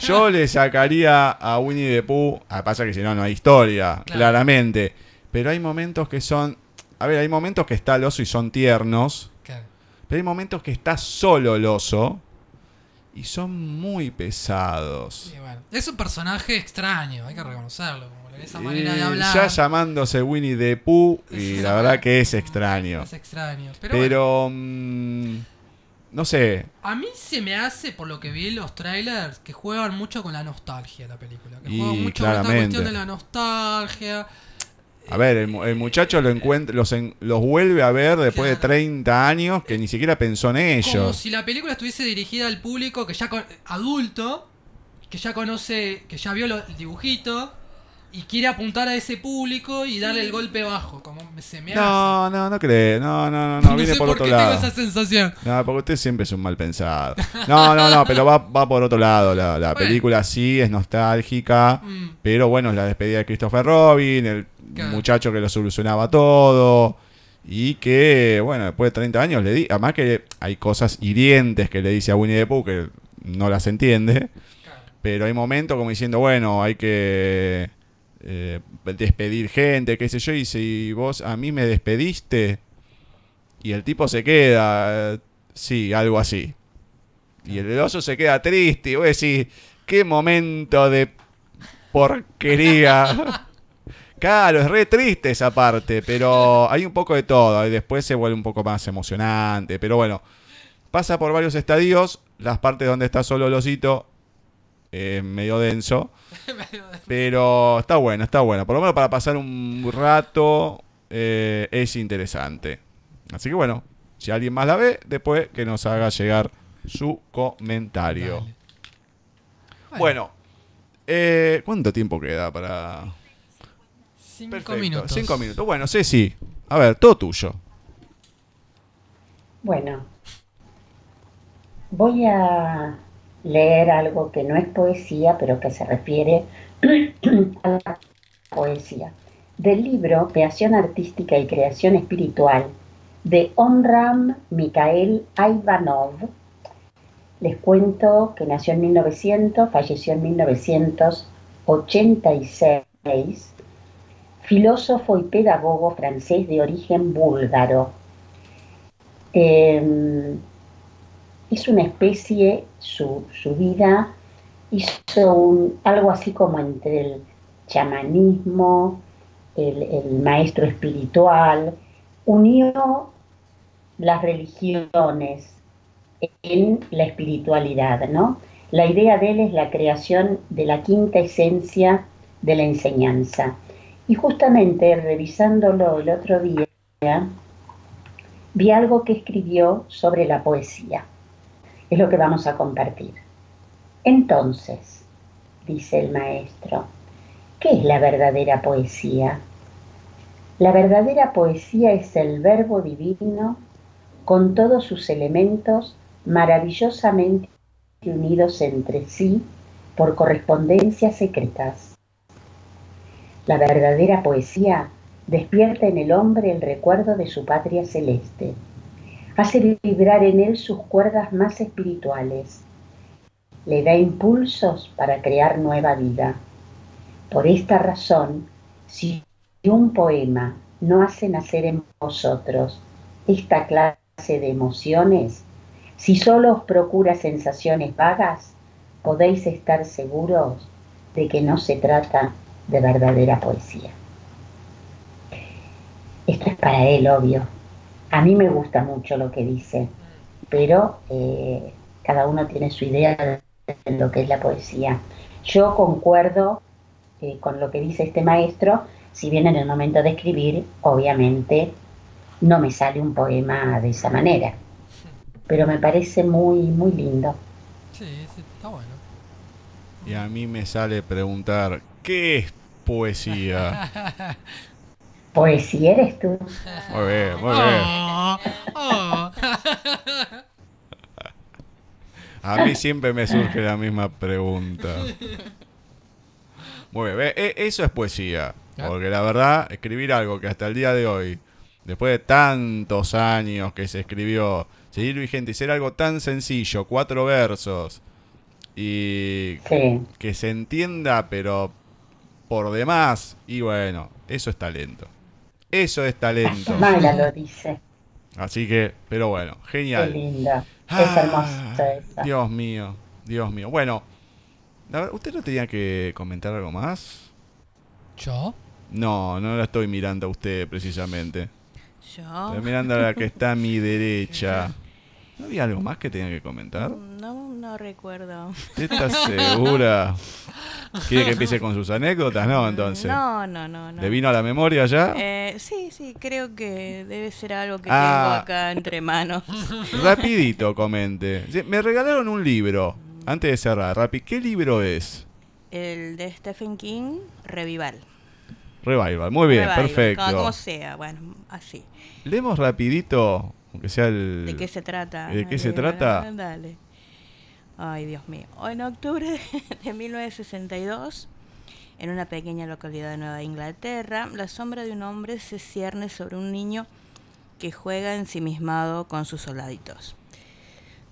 Yo le sacaría a Winnie the Pooh. Ah, pasa que si no, no hay historia, Claro. claramente. Pero hay momentos que son. A ver, hay momentos que está el oso y son tiernos. Claro. Pero hay momentos que está solo el oso. Y son muy pesados. Bueno, es un personaje extraño, hay que reconocerlo. Como esa manera de hablar ya llamándose Winnie the Pooh. Y la verdad que es extraño. es extraño. Pero, bueno, Pero. No sé. a mí se me hace, por lo que vi en los trailers, que juegan mucho con la nostalgia la película. Que Y juegan mucho con esta claramente. cuestión de la nostalgia. A ver, el, el muchacho lo encuentra, los, en- los vuelve a ver después de Claro. 30 años que ni siquiera pensó en Como ellos. si la película estuviese dirigida al público que ya con- adulto, que ya conoce, que ya vio lo- el dibujito y quiere apuntar a ese público y darle el golpe bajo, como se me No, no, no cree. No, no, no, hace. no, viene sé por por otro qué lado. tengo esa sensación. No, porque usted siempre es un mal pensado. No, no, no, pero va, va por otro lado. La, la Bueno. película sí es nostálgica. Mm, Pero bueno, es la despedida de Christopher Robin, el Claro. muchacho que lo solucionaba todo. Y que, bueno, después de 30 años le di. Además que hay cosas hirientes que le dice a Winnie the Pooh que no las entiende. claro. Pero hay momentos como diciendo, bueno, hay que eh, despedir gente, qué sé yo. Y si vos a mí me despediste y el tipo se queda, eh, sí, algo así. Y el oso se queda triste y vos decís, qué momento de porquería. Claro, es re triste esa parte, pero hay un poco de todo. Y después se vuelve un poco más emocionante. Pero bueno, pasa por varios estadios. Las partes donde está solo el osito es medio denso. Pero está bueno, está bueno. Por lo menos para pasar un rato eh, es interesante. Así que bueno, si alguien más la ve, después que nos haga llegar su comentario. Dale. Bueno, eh, ¿cuánto tiempo queda para...? Cinco Perfecto, minutos. Cinco minutos. Bueno, Ceci, a ver, todo tuyo. Bueno, voy a leer algo que no es poesía, pero que se refiere a la poesía. Del libro Creación Artística y Creación Espiritual de Omram Mikhail Ivanov. Les cuento que nació en 1900, falleció en 1986, filósofo y pedagogo francés de origen búlgaro. Eh, es una especie, su, su vida hizo un- algo así como entre el chamanismo, el, el maestro espiritual, unió las religiones en la espiritualidad, ¿no? La idea de él es la creación de la quinta esencia de la enseñanza. Y justamente revisándolo el otro día, vi algo que escribió sobre la poesía. Es lo que vamos a compartir. Entonces, dice el maestro, ¿qué es la verdadera poesía? La verdadera poesía es el verbo divino con todos sus elementos maravillosamente unidos entre sí por correspondencias secretas. La verdadera poesía despierta en el hombre el recuerdo de su patria celeste, hace vibrar en él sus cuerdas más espirituales le da impulsos para crear nueva vida. Por esta razón, si un poema no hace nacer en vosotros esta clase de emociones, si solo os procura sensaciones vagas, podéis estar seguros de que no se trata de verdadera poesía. Esto es para él, obvio. A mí me gusta mucho lo que dice, pero eh, cada uno tiene su idea de lo que es la poesía. Yo concuerdo eh, con lo que dice este maestro, si bien en el momento de escribir, obviamente, no me sale un poema de esa manera. Pero me parece muy, muy lindo. Sí, sí, está bueno. Y a mí me sale preguntar, ¿qué es poesía? Poesía eres tú. Muy bien, muy bien. Oh, oh. A mí siempre me surge la misma pregunta. Muy bien, ve, e- eso es poesía. Porque la verdad, escribir algo que hasta el día de hoy, después de tantos años que se escribió, seguir vigente y ser algo tan sencillo, cuatro versos, y Sí, que se entienda, pero por demás, y bueno, eso es talento. Eso es talento. Mala lo dice. Así que, pero bueno, Qué genial. lindo. Es Ah, hermoso eso. Dios mío, Dios mío. Bueno, ¿usted no tenía que comentar algo más? ¿Yo? No, no la estoy mirando a usted precisamente. Yo Estoy mirando a la que está a mi derecha. ¿No había algo más que tenía que comentar? no, no recuerdo. ¿Usted está segura? ¿Quiere que empiece con sus anécdotas? No, entonces. No, no, no. no. ¿Le vino a la memoria ya? Eh, sí, sí, creo que debe ser algo que Ah. tengo acá entre manos. Rapidito comente. Me regalaron un libro. Antes de cerrar, Rapi, ¿qué libro es? El de Stephen King, Revival. Revival. Muy bien, Revival, perfecto. Como, como sea, bueno, así. Leemos rapidito, aunque sea el... ¿De qué se trata? ¿De qué se Eh, trata? Dale. Ay, Dios mío. En octubre de 1962, en una pequeña localidad de Nueva Inglaterra, la sombra de un hombre se cierne sobre un niño que juega ensimismado con sus soldaditos.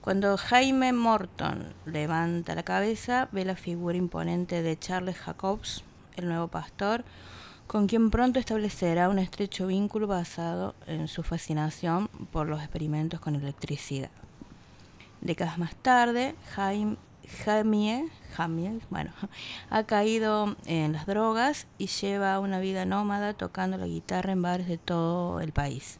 Cuando Jaime Morton levanta la cabeza, ve la figura imponente de Charles Jacobs, el nuevo pastor, con quien pronto establecerá un estrecho vínculo basado en su fascinación por los experimentos con electricidad. Décadas más tarde, Jaime, Jamie, Jamie, bueno, ha caído en las drogas y lleva una vida nómada tocando la guitarra en bares de todo el país.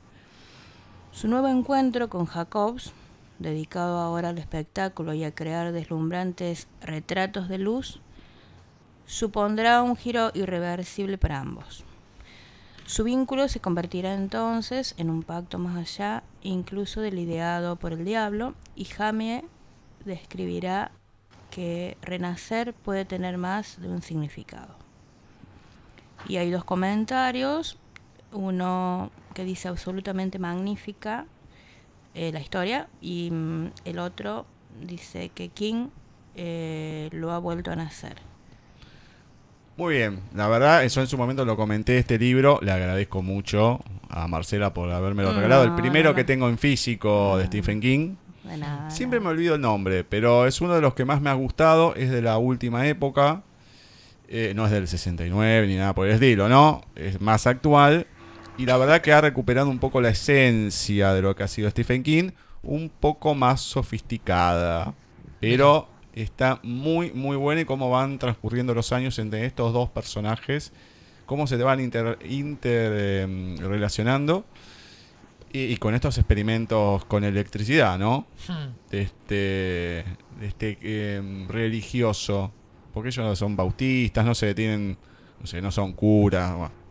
Su nuevo encuentro con Jacobs, dedicado ahora al espectáculo y a crear deslumbrantes retratos de luz, supondrá un giro irreversible para ambos. Su vínculo se convertirá entonces en un pacto más allá, incluso del ideado por el diablo, y Jamie describirá que renacer puede tener más de un significado. Y hay dos comentarios, uno que dice absolutamente magnífica eh, la historia y mm, el otro dice que King eh, lo ha vuelto a nacer. Muy bien, la verdad, eso en su momento lo comenté este libro. Le agradezco mucho a Marcela por habérmelo No, regalado. El primero no. que tengo en físico de Stephen King. Nada. Siempre me olvido el nombre, pero es uno de los que más me ha gustado. Es de la última época. Eh, no es del 69 ni nada por el estilo, ¿no? Es más actual. Y la verdad que ha recuperado un poco la esencia de lo que ha sido Stephen King. Un poco más sofisticada. Pero está muy, muy buena y cómo van transcurriendo los años entre estos dos personajes. Cómo se te van inter, inter, em. Y, y con estos experimentos con electricidad, ¿no? Hmm. de este, de este eh, religioso, porque ellos no son bautistas, no sé, tienen, no sé, no son curas, bueno,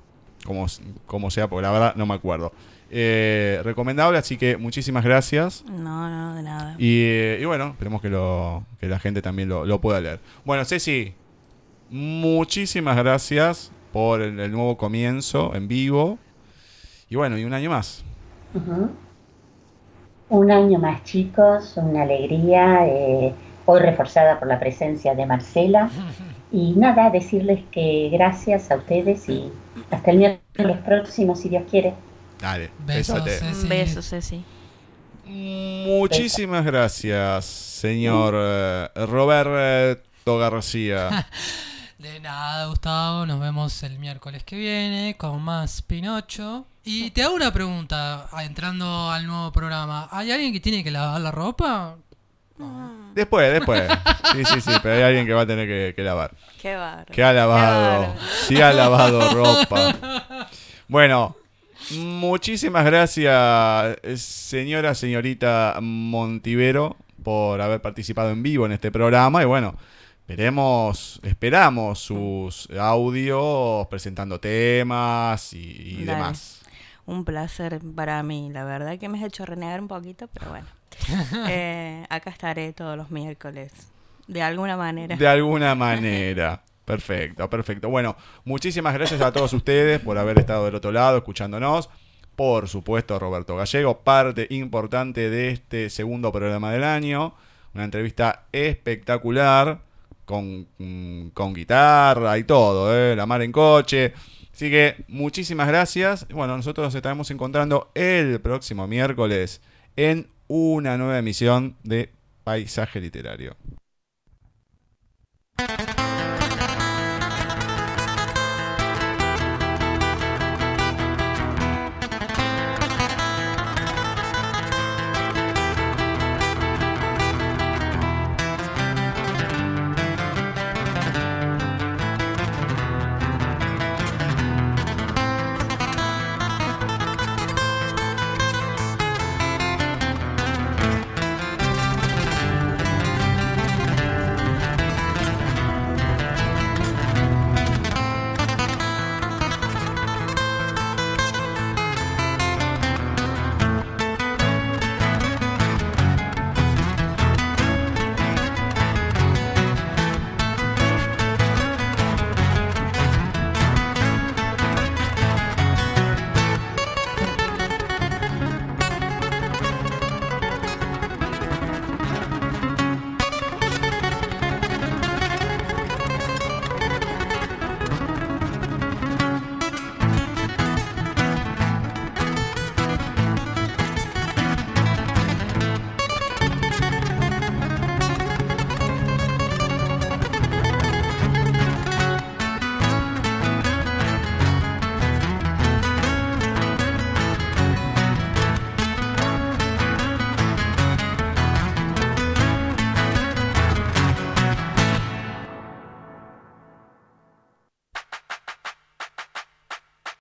como, como sea, porque la verdad no me acuerdo. Eh, recomendable, así que muchísimas gracias. No, no, de nada. Y, eh, y bueno, esperemos que, lo, que la gente también lo, lo pueda leer. Bueno, Ceci, muchísimas gracias por el, el nuevo comienzo en vivo. Y bueno, y un año más. Un año más, chicos, una alegría, eh, hoy reforzada por la presencia de Marcela. Y nada, decirles que gracias a ustedes y hasta el miércoles próximo, si Dios quiere. Dale, Besos, besate. Ceci. Un beso, Ceci. Muchísimas gracias, señor eh, Roberto García. De nada, Gustavo. Nos vemos el miércoles que viene con más Pinocho. Y te hago una pregunta, entrando al nuevo programa. ¿Hay alguien que tiene que lavar la ropa? Después, después. Sí, sí, sí, pero hay alguien que va a tener que, que lavar. Qué bárbaro. Que ha lavado. Sí ha lavado ropa. Bueno, muchísimas gracias, señora, señorita Montivero, por haber participado en vivo en este programa. Y bueno, esperemos, esperamos sus audios presentando temas y, y demás. Un placer para mí, la verdad que me has hecho renegar un poquito, pero bueno. Eh, acá estaré todos los miércoles, de alguna manera. De alguna manera. Perfecto, perfecto. Bueno, muchísimas gracias a todos ustedes por haber estado del otro lado escuchándonos. Por supuesto, Roberto Gallego, parte importante de este segundo programa del año. Una entrevista espectacular con, mm, con guitarra y todo, ¿eh? la mar en coche. Así que muchísimas gracias. Bueno, nosotros nos estaremos encontrando el próximo miércoles en una nueva emisión de Paisaje Literario.